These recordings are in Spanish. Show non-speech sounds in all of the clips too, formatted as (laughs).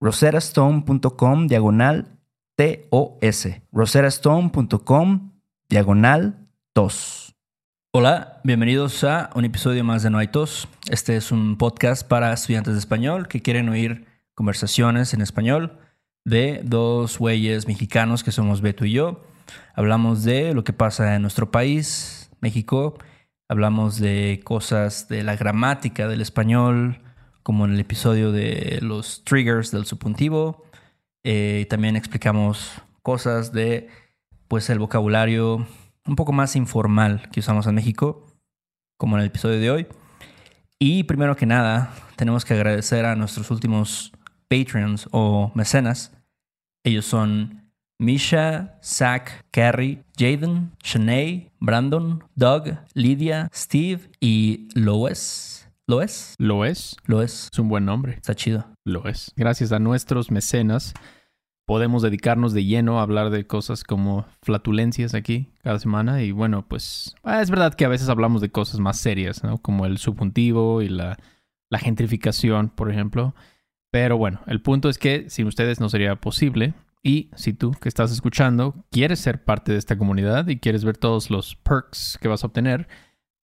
roserastone.com diagonal TOS. roserastone.com diagonal TOS. Hola, bienvenidos a un episodio más de No hay tos. Este es un podcast para estudiantes de español que quieren oír conversaciones en español de dos güeyes mexicanos que somos Beto y yo. Hablamos de lo que pasa en nuestro país, México. Hablamos de cosas de la gramática del español, como en el episodio de los triggers del subjuntivo. Eh, también explicamos cosas de pues el vocabulario un poco más informal que usamos en México, como en el episodio de hoy. Y primero que nada, tenemos que agradecer a nuestros últimos Patreons o mecenas. Ellos son Misha, Zach, Carrie, Jaden, Shanae, Brandon, Doug, Lydia, Steve y Lois. ¿Lois? ¿Lo es? Lois. Es un buen nombre. Está chido. Lo es. Gracias a nuestros mecenas podemos dedicarnos de lleno a hablar de cosas como flatulencias aquí cada semana. Y bueno, pues ah, es verdad que a veces hablamos de cosas más serias, ¿no? Como el subjuntivo y la, la gentrificación, por ejemplo. Pero bueno, el punto es que sin ustedes no sería posible. Y si tú que estás escuchando quieres ser parte de esta comunidad y quieres ver todos los perks que vas a obtener,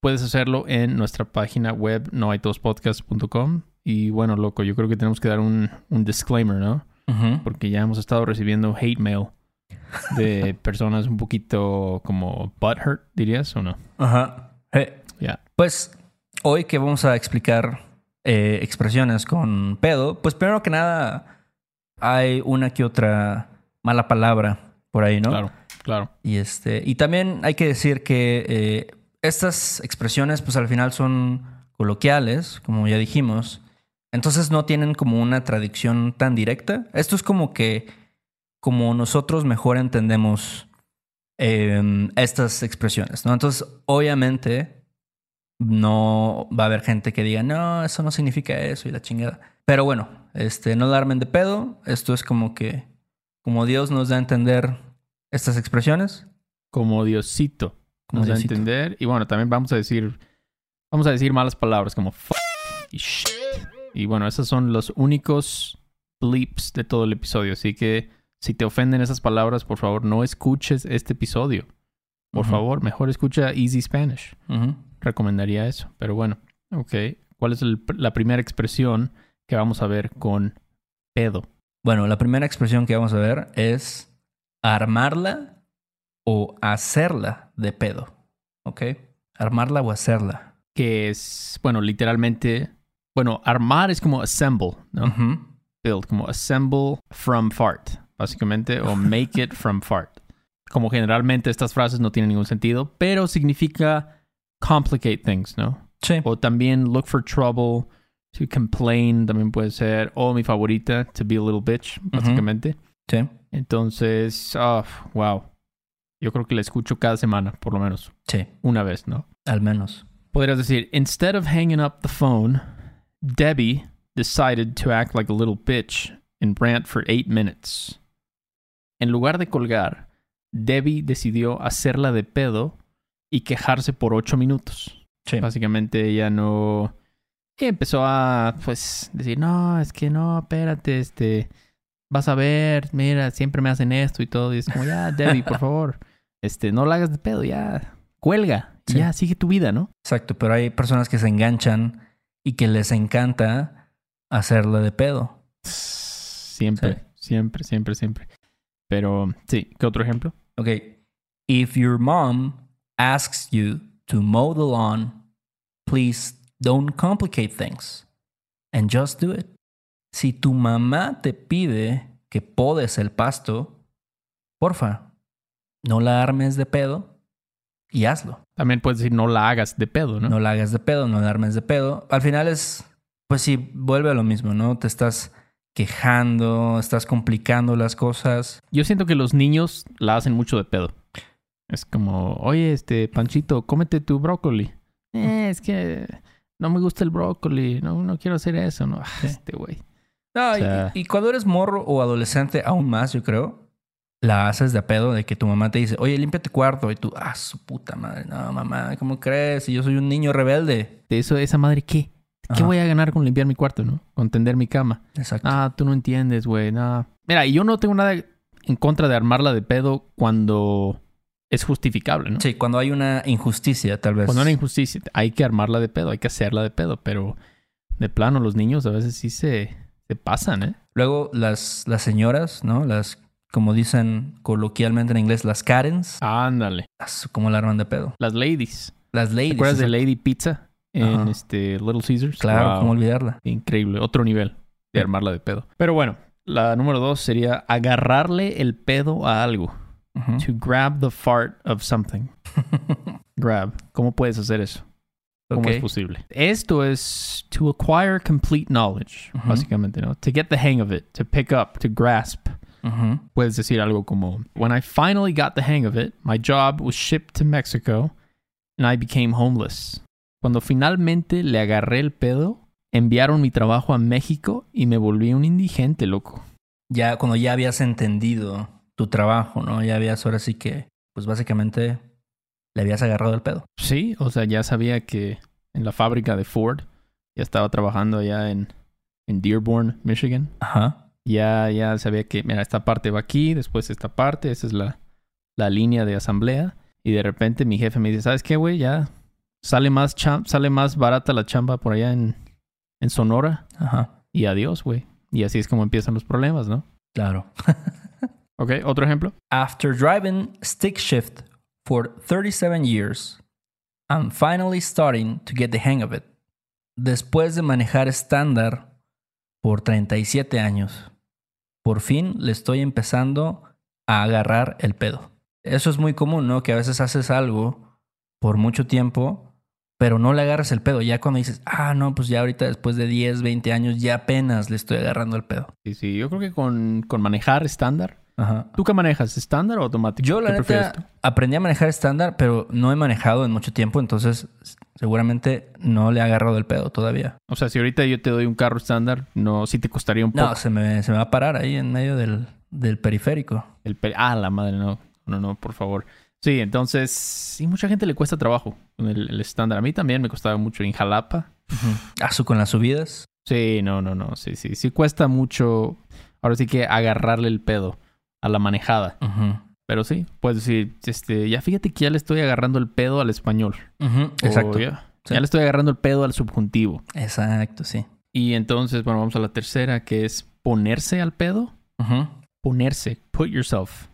puedes hacerlo en nuestra página web noaitospodcast.com. Y bueno, loco, yo creo que tenemos que dar un, un disclaimer, ¿no? porque ya hemos estado recibiendo hate mail de (laughs) personas un poquito como butthurt, dirías, ¿o no? Ajá. Ya. Pues hoy que vamos a explicar eh, expresiones con pedo, pues primero que nada hay una que otra mala palabra por ahí, ¿no? Claro, claro. Y este, y también hay que decir que eh, estas expresiones, pues al final son coloquiales, como ya dijimos. Entonces no tienen como una traducción tan directa. Esto es como que, como nosotros mejor entendemos em, estas expresiones, ¿no? Entonces, obviamente, no va a haber gente que diga, no, eso no significa eso y la chingada. Pero bueno, este, no darme de pedo. Esto es como que, como Dios nos da a entender estas expresiones. Como Diosito da a entender. Y bueno, también vamos a decir, vamos a decir malas palabras como f y shit. Y bueno, esos son los únicos bleeps de todo el episodio. Así que si te ofenden esas palabras, por favor, no escuches este episodio. Por favor, mejor escucha Easy Spanish. Recomendaría eso. Pero bueno, ok. ¿Cuál es la primera expresión que vamos a ver con pedo? Bueno, la primera expresión que vamos a ver es armarla o hacerla de pedo. ¿Ok? Armarla o hacerla. Que es, bueno, literalmente bueno, armar es como assemble, ¿no? Build, como assemble from fart, básicamente, o (laughs) make it from fart. como generalmente estas frases no tienen ningún sentido, pero significa complicate things, ¿no? Sí. O también look for trouble, to complain también puede ser, o mi favorita, to be a little bitch, básicamente. Sí. Entonces, oh, wow. Yo creo que la escucho cada semana, por lo menos Sí. una vez, ¿no? Al menos. Podrías decir, instead of hanging up the phone, Debbie decided to act like a little bitch and rant for eight minutes. En lugar de colgar, Debbie decidió hacerla de pedo y quejarse por ocho minutos. Sí. Básicamente ella no... y empezó a, pues, decir, no, es que no, espérate, este... Vas a ver, mira, siempre me hacen esto y todo. Y es como, ya, Debbie, por favor. (laughs) Este, no la hagas de pedo, ya. Cuelga. Sí. Ya, sigue tu vida, ¿no? Exacto, pero hay personas que se enganchan y que les encanta hacerle de pedo. Siempre, Sí. siempre, siempre, siempre. Pero, sí, ¿qué otro ejemplo? Ok. If your mom asks you to mow the lawn, please don't complicate things and just do it. Si tu mamá te pide que podes el pasto, porfa, no la armes de pedo y hazlo. También puedes decir, no la hagas de pedo, ¿no? No la hagas de pedo, no la armes de pedo. Al final es, pues sí, vuelve a lo mismo, ¿no? Te estás quejando, estás complicando las cosas. Yo siento que los niños la hacen mucho de pedo. Es como, oye, este, Panchito, cómete tu brócoli. Eh, es que no me gusta el brócoli, no, no quiero hacer eso, ¿no? Ah. Este güey. No, O y- sea- y, cuando eres morro o adolescente, aún más, yo creo, la haces de pedo de que tu mamá te dice, oye, limpia tu cuarto. Y tú, ah, su puta madre, no, mamá, ¿cómo crees? Si yo soy un niño rebelde. De eso, esa madre, ¿qué? ¿Qué Ajá. voy a ganar con limpiar mi cuarto, no? Con tender mi cama. Exacto. Ah, tú no entiendes, güey. No. Mira, y yo no tengo nada en contra de armarla de pedo cuando es justificable, ¿no? Sí, cuando hay una injusticia, tal vez. Cuando hay una injusticia, hay que armarla de pedo, hay que hacerla de pedo, pero de plano los niños a veces sí se, se pasan, ¿eh? Luego las, las señoras, ¿no? Las, como dicen coloquialmente en inglés, las Karens, Ándale. como la arman de pedo. Las ladies. Las ¿Te ladies. acuerdas de. Lady Pizza en Ajá. este Little Caesars? Claro, Wow. cómo olvidarla. Increíble, otro nivel de armarla de pedo. Pero bueno, la número dos sería agarrarle el pedo a algo. Ujú. To grab the fart of something. (laughs) Grab. ¿Cómo puedes hacer eso? ¿Cómo Ok. es posible? Esto es to acquire complete knowledge, Ujú. básicamente, ¿no? To get the hang of it, to pick up, to grasp. Puedes decir algo como, When I finally got the hang of it, my job was shipped to Mexico and I became homeless. Cuando finalmente le agarré el pedo, enviaron mi trabajo a México y me volví un indigente, loco. Ya cuando ya habías entendido tu trabajo, ¿no? Ya habías ahora sí que, pues básicamente le habías agarrado el pedo. Sí, o sea, ya sabía que en la fábrica de Ford, ya estaba trabajando allá en, en Dearborn, Michigan. Ajá. Ya, ya sabía que, mira, esta parte va aquí, después esta parte, esa es la, la línea de asamblea. Y de repente mi jefe me dice, ¿sabes qué, güey? Ya sale más, sale más barata la chamba por allá en, en Sonora. Ajá. Y adiós, güey. Y así es como empiezan los problemas, ¿no? Claro. (laughs) Ok, otro ejemplo. After driving stick shift for 37 years, I'm finally starting to get the hang of it. Después de manejar estándar por 37 años, por fin le estoy empezando a agarrar el pedo. Eso es muy común, ¿no? Que a veces haces algo por mucho tiempo, pero no le agarras el pedo. Ya cuando dices, ah, no, pues ya ahorita después de 10, 20 años, ya apenas le estoy agarrando el pedo. Sí, sí, yo creo que con, con manejar estándar. Ajá. ¿Tú qué manejas? ¿Estándar o automático? Yo, la ¿Qué prefieres neta, aprendí a manejar estándar, pero no he manejado en mucho tiempo, entonces seguramente no le he agarrado el pedo todavía. O sea, si ahorita yo te doy un carro estándar, no, sí te costaría un poco. No, se me, se me va a parar ahí en medio del, del periférico. El pe- ah, la madre, no. No, no, por favor. Sí, entonces, sí, mucha gente le cuesta trabajo el, estándar. A mí también me costaba mucho en Jalapa. Ah, su con las subidas. Sí, no, no, no. Sí, sí. Sí cuesta mucho. Ahora sí que agarrarle el pedo a la manejada. Pero sí, puedes decir, este, ya fíjate que ya le estoy agarrando el pedo al español. O Exacto. ya, Sí. ya le estoy agarrando el pedo al subjuntivo. Exacto, sí. Y entonces, bueno, vamos a la tercera, que es ponerse al pedo. Ponerse. Put yourself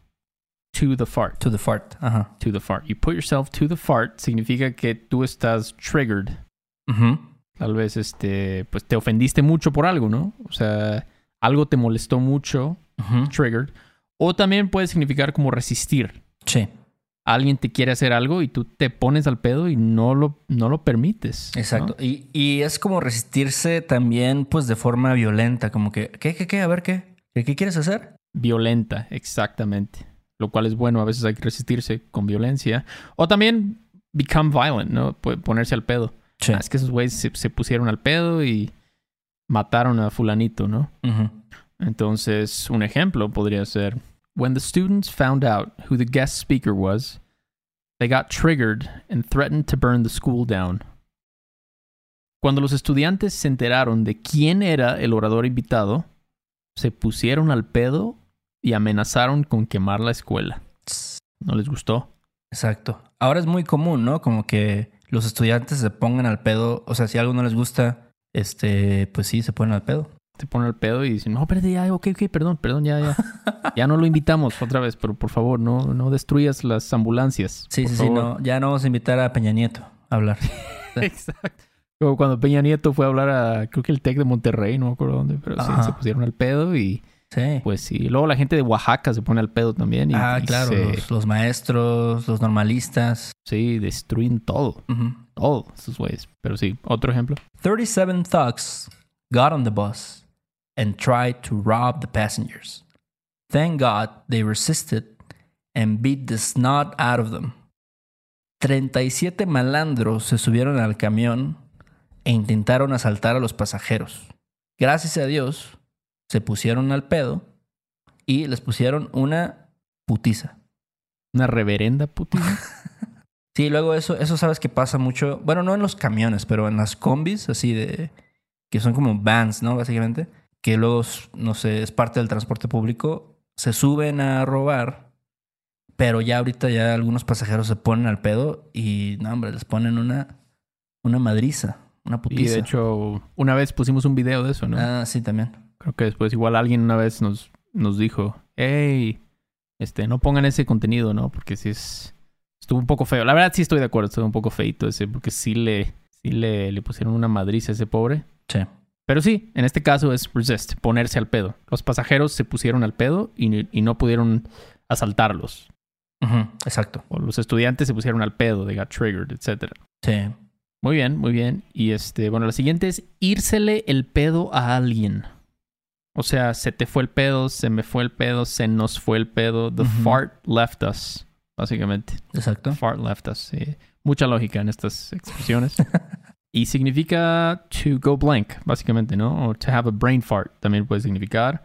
to the fart. To the fart. Ajá. To the fart. You put yourself to the fart significa que tú estás triggered. Tal vez este, pues te ofendiste mucho por algo, ¿no? O sea, algo te molestó mucho, triggered. O también puede significar como resistir. Sí, Alguien te quiere hacer algo y tú te pones al pedo y no lo, no lo permites. ¿no? exacto. Y, y es como resistirse también, pues, de forma violenta, como que, ¿qué, qué, qué? A ver, ¿qué? ¿Qué, qué quieres hacer? Violenta, exactamente. Lo cual es bueno, a veces hay que resistirse con violencia. O también become violent, ¿no? Pu- Ponerse al pedo. Sí. Ah, es que esos güeyes se, se pusieron al pedo y mataron a fulanito, ¿no? Entonces, un ejemplo podría ser, when the students found out who the guest speaker was, they got triggered and threatened to burn the school down. Cuando los estudiantes se enteraron de quién era el orador invitado, se pusieron al pedo y amenazaron con quemar la escuela. No les gustó. Exacto. Ahora es muy común, ¿no? Como que los estudiantes se pongan al pedo. O sea, si algo no les gusta, este, pues sí, se ponen al pedo. Se ponen al pedo y dicen, no, espérate, ya, ok, ok, perdón, perdón, ya, ya. (laughs) Ya no lo invitamos otra vez, pero por favor, no, no destruyas las ambulancias. Sí, sí, sí, favor". no. Ya no vamos a invitar a Peña Nieto a hablar. (laughs) Exacto. Como cuando Peña Nieto fue a hablar a, creo que el TEC de Monterrey, no me acuerdo dónde, pero sí, se pusieron al pedo y Sí. pues sí. Luego la gente de Oaxaca se pone al pedo también y, ah, y claro. se- Los, los maestros, los normalistas. sí, destruyen todo, Ujú. todo esos güeyes. Pero sí, otro ejemplo. 37 thugs got on the bus and tried to rob the passengers. Thank God they resisted and beat the snot out of them. 37 malandros se subieron al camión e intentaron asaltar a los pasajeros. Gracias a Dios, se pusieron al pedo y les pusieron una putiza. Una reverenda putina. (laughs) Sí, luego eso, eso sabes que pasa mucho. Bueno, no en los camiones, pero en las combis, así de. que son como vans, ¿no? Básicamente. Que luego, no sé, es parte del transporte público. Se suben a robar. Pero ya ahorita ya algunos pasajeros se ponen al pedo y, no, hombre, les ponen una, una madriza, una y putiza. de hecho, una vez pusimos un video de eso, ¿no? Ah, sí, también. Creo que después igual alguien una vez nos, nos dijo, hey, este, no pongan ese contenido, ¿no? Porque sí es... Estuvo un poco feo. La verdad sí estoy de acuerdo, estuvo un poco feito ese, porque sí le, sí le, le pusieron una madriza a ese pobre. Sí. Pero sí, en este caso es resist, ponerse al pedo. Los pasajeros se pusieron al pedo y, y no pudieron asaltarlos. Exacto. O los estudiantes se pusieron al pedo, they got triggered, etc. Sí. Muy bien, muy bien. Y este, bueno, la siguiente es írsele el pedo a alguien. O sea, se te fue el pedo, se me fue el pedo, se nos fue el pedo. The fart left us, básicamente. Exacto. The fart left us. sí. Mucha lógica en estas expresiones. (laughs) y significa to go blank, básicamente, ¿no? O to have a brain fart también puede significar.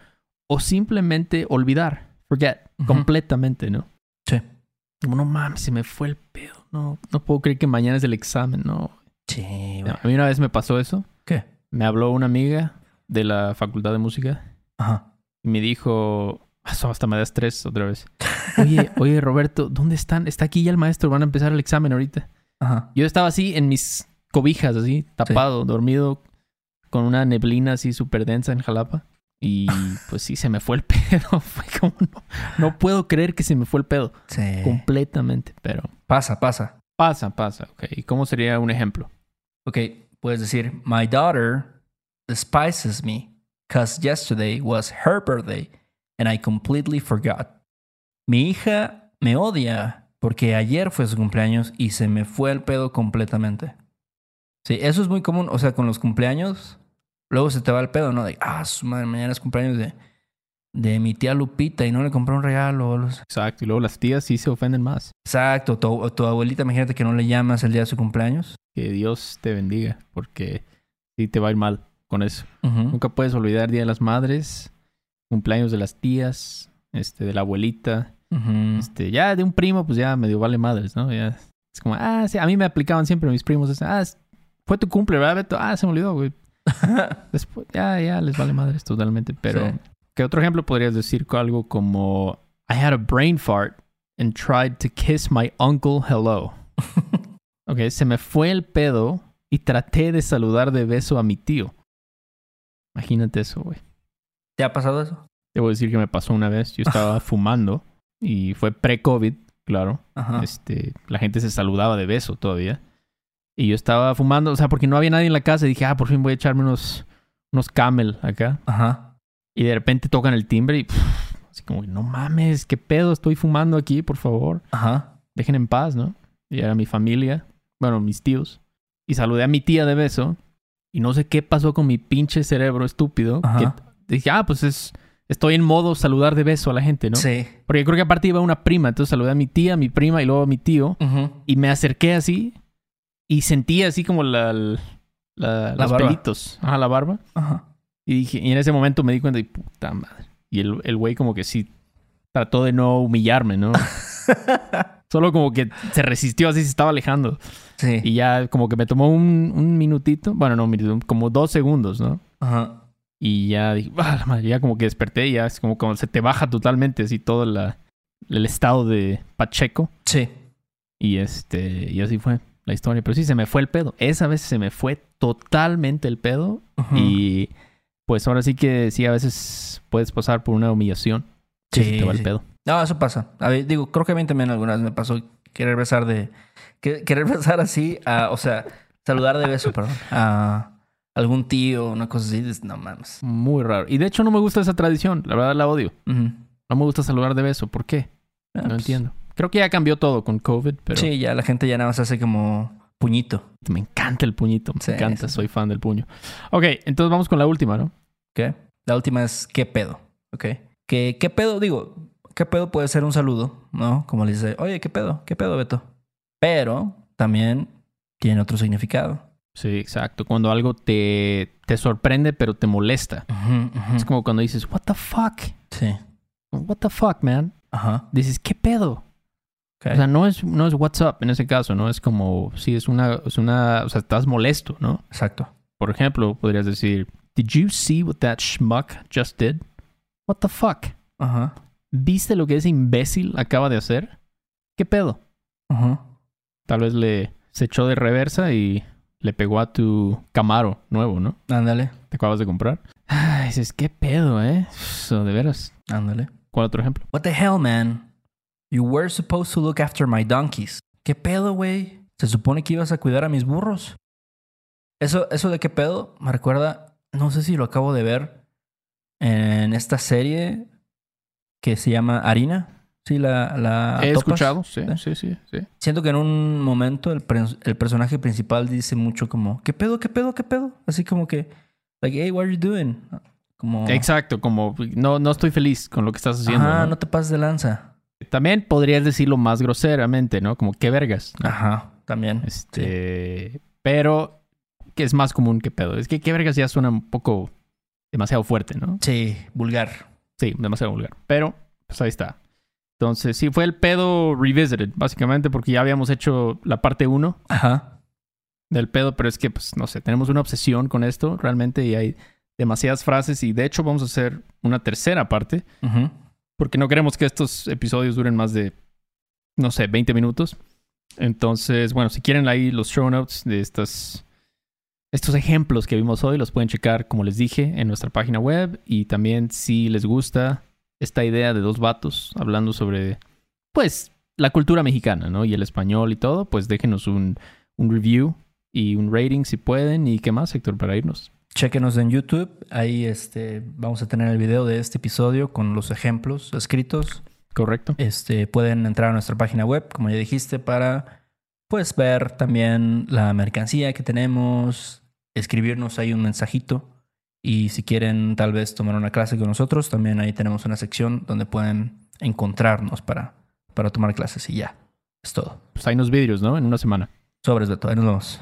O simplemente olvidar, forget, completamente, ¿no? Sí. Como, no mames, se me fue el pedo. No, no puedo creer que mañana es el examen, no. Sí, güey. A mí una vez me pasó eso. ¿Qué? Me habló una amiga de la facultad de música Ajá. y me dijo, "Eso hasta me da estrés otra vez. (laughs) Oye, oye Roberto, ¿dónde están? Está aquí ya el maestro, van a empezar el examen ahorita. Ajá. Yo estaba así en mis cobijas, así, tapado, dormido, con una neblina así súper densa en Jalapa. Y (laughs) pues sí, se me fue el (laughs) pedo. Fue como, no, no puedo creer que se me fue el pedo. Sí. Completamente, pero Pasa, pasa. pasa, pasa. Ok, ¿y cómo sería un ejemplo? Ok, puedes decir, My daughter despises me because yesterday was her birthday and I completely forgot. Mi hija me odia porque ayer fue su cumpleaños y se me fue el pedo completamente. Sí, eso es muy común. O sea, con los cumpleaños, luego se te va el pedo, ¿no? De, ah, su madre, mañana es cumpleaños de, de mi tía Lupita y no le compré un regalo. los- Exacto, y luego las tías sí se ofenden más. Exacto, tu, tu abuelita, imagínate que no le llamas el día de su cumpleaños. Que Dios te bendiga, porque sí te va a ir mal con eso. Nunca puedes olvidar Día de las Madres, cumpleaños de las tías, este, de la abuelita, este, ya de un primo, pues ya medio vale madres, ¿no? Ya es como, ah, sí, a mí me aplicaban siempre mis primos, ah, fue tu cumple, ¿verdad, Beto? Ah, se me olvidó, güey. (laughs) Después, ya, ya, les vale madres totalmente, pero... Sí. ¿Qué otro ejemplo podrías decir con algo como, I had a brain fart and tried to kiss my uncle hello? (laughs) Ok, se me fue el pedo y traté de saludar de beso a mi tío. Imagínate eso, güey. ¿Te ha pasado eso? Debo decir que me pasó una vez. Yo estaba (laughs) fumando y fue pre-COVID, claro. Ajá. Este, la gente se saludaba de beso todavía. Y yo estaba fumando, o sea, porque no había nadie en la casa. Y dije, ah, por fin voy a echarme unos, unos camel acá. Ajá. Y de repente tocan el timbre y pff, Así como, no mames, qué pedo, estoy fumando aquí, por favor. Ajá. Dejen en paz, ¿no? Y era mi familia, bueno, mis tíos. Y saludé a mi tía de beso. Y no sé qué pasó con mi pinche cerebro estúpido. Ajá. Que dije, ah, pues es. Estoy en modo saludar de beso a la gente, ¿no? Sí. Porque creo que aparte iba una prima. Entonces saludé a mi tía, a mi prima y luego a mi tío. Ujú. Y me acerqué así. Y sentí así como la, la, La los barba. pelitos. Ajá, la barba. Ajá. Y, dije, y en ese momento me di cuenta y puta madre. Y el, el güey como que sí trató de no humillarme, ¿no? (laughs) Solo como que se resistió así, se estaba alejando. Sí. Y ya como que me tomó un, un minutito. Bueno, no un minuto, como dos segundos, ¿no? Ajá. Y ya dije, "Ah, la madre", ya como que desperté y ya es como, como se te baja totalmente así todo la, el estado de Pacheco. Sí. Y este, y así fue la historia. Pero sí, se me fue el pedo. Esa vez se me fue totalmente el pedo. Y pues ahora sí que sí, a veces puedes pasar por una humillación. Sí, te va el pedo. No, eso pasa. A ver, digo, creo que a mí también alguna vez me pasó querer besar de... que- querer (laughs) besar así, a, o sea, saludar de beso, perdón, a algún tío, una cosa así. No mames. Muy raro. Y de hecho no me gusta esa tradición. La verdad la odio. No me gusta saludar de beso. ¿Por qué? Ah, No pues, entiendo. Creo que ya cambió todo con COVID, pero Sí, ya la gente ya nada más hace como puñito. me encanta el puñito. Me Sí, encanta. sí, Soy fan del puño. Ok, entonces vamos con la última, ¿no? ¿Ok? La última es ¿qué pedo? ¿Ok? ¿Qué, qué pedo? Digo, ¿qué pedo puede ser un saludo? ¿No? Como le dice, oye, ¿qué pedo? ¿Qué pedo, Beto? Pero también tiene otro significado. Sí, exacto. Cuando algo te, te sorprende pero te molesta. Es como cuando dices, what the fuck? Sí. What the fuck, man? Ajá. Dices, ¿qué pedo? O sea, no es, no es what's up en ese caso, ¿no? Es como, sí, es una, es una, o sea, estás molesto, ¿no? Exacto. Por ejemplo, podrías decir, Did you see what that schmuck just did? What the fuck? Ajá. ¿Viste lo que ese imbécil acaba de hacer? ¿Qué pedo? Ajá. Tal vez le se echó de reversa y le pegó a tu Camaro nuevo, ¿no? Ándale. Te acabas de comprar. Ay, dices, ¿qué pedo, eh? So, de veras. Ándale. ¿Cuál otro ejemplo? What the hell, man? You were supposed to look after my donkeys. ¿Qué pedo, güey? Se supone que ibas a cuidar a mis burros. Eso, eso de qué pedo me recuerda, no sé si lo acabo de ver en esta serie que se llama Harina. Sí, la, la He topas. escuchado, sí, sí, sí, sí. Siento que en un momento el, el personaje principal dice mucho como, ¿qué pedo, qué pedo, qué pedo? Así como que, like, hey, what are you doing? Como, Exacto, como no, no estoy feliz con lo que estás haciendo. Ajá, ¿no? no te pases de lanza. También podrías decirlo más groseramente, ¿no? Como qué vergas. ¿no? Ajá, también. Este, pero que es más común que pedo. Es que qué vergas ya suena un poco demasiado fuerte, ¿no? Sí, vulgar. Sí, demasiado vulgar. Pero, pues ahí está. Entonces, sí, fue el pedo revisited, básicamente, porque ya habíamos hecho la parte 1 Ajá. del pedo, pero es que, pues, no sé, tenemos una obsesión con esto realmente y hay demasiadas frases y de hecho vamos a hacer una tercera parte Ujú. Porque no queremos que estos episodios duren más de, no sé, 20 minutos. Entonces, bueno, si quieren ahí los show notes de estas, estos ejemplos que vimos hoy, los pueden checar, como les dije, en nuestra página web. Y también si les gusta esta idea de dos vatos hablando sobre, pues, la cultura mexicana, ¿no? Y el español y todo, pues déjenos un, un review y un rating si pueden. ¿Y qué más, Héctor, para irnos? Chéquenos en YouTube. Ahí este, vamos a tener el video de este episodio con los ejemplos escritos. ¿Correcto? Este, pueden entrar a nuestra página web, como ya dijiste, para pues ver también la mercancía que tenemos, escribirnos ahí un mensajito. Y si quieren tal vez tomar una clase con nosotros, también ahí tenemos una sección donde pueden encontrarnos para, para tomar clases y ya. Es todo. Pues hay unos vídeos, ¿no? En una semana. Sobres de todo. Ahí nos vemos.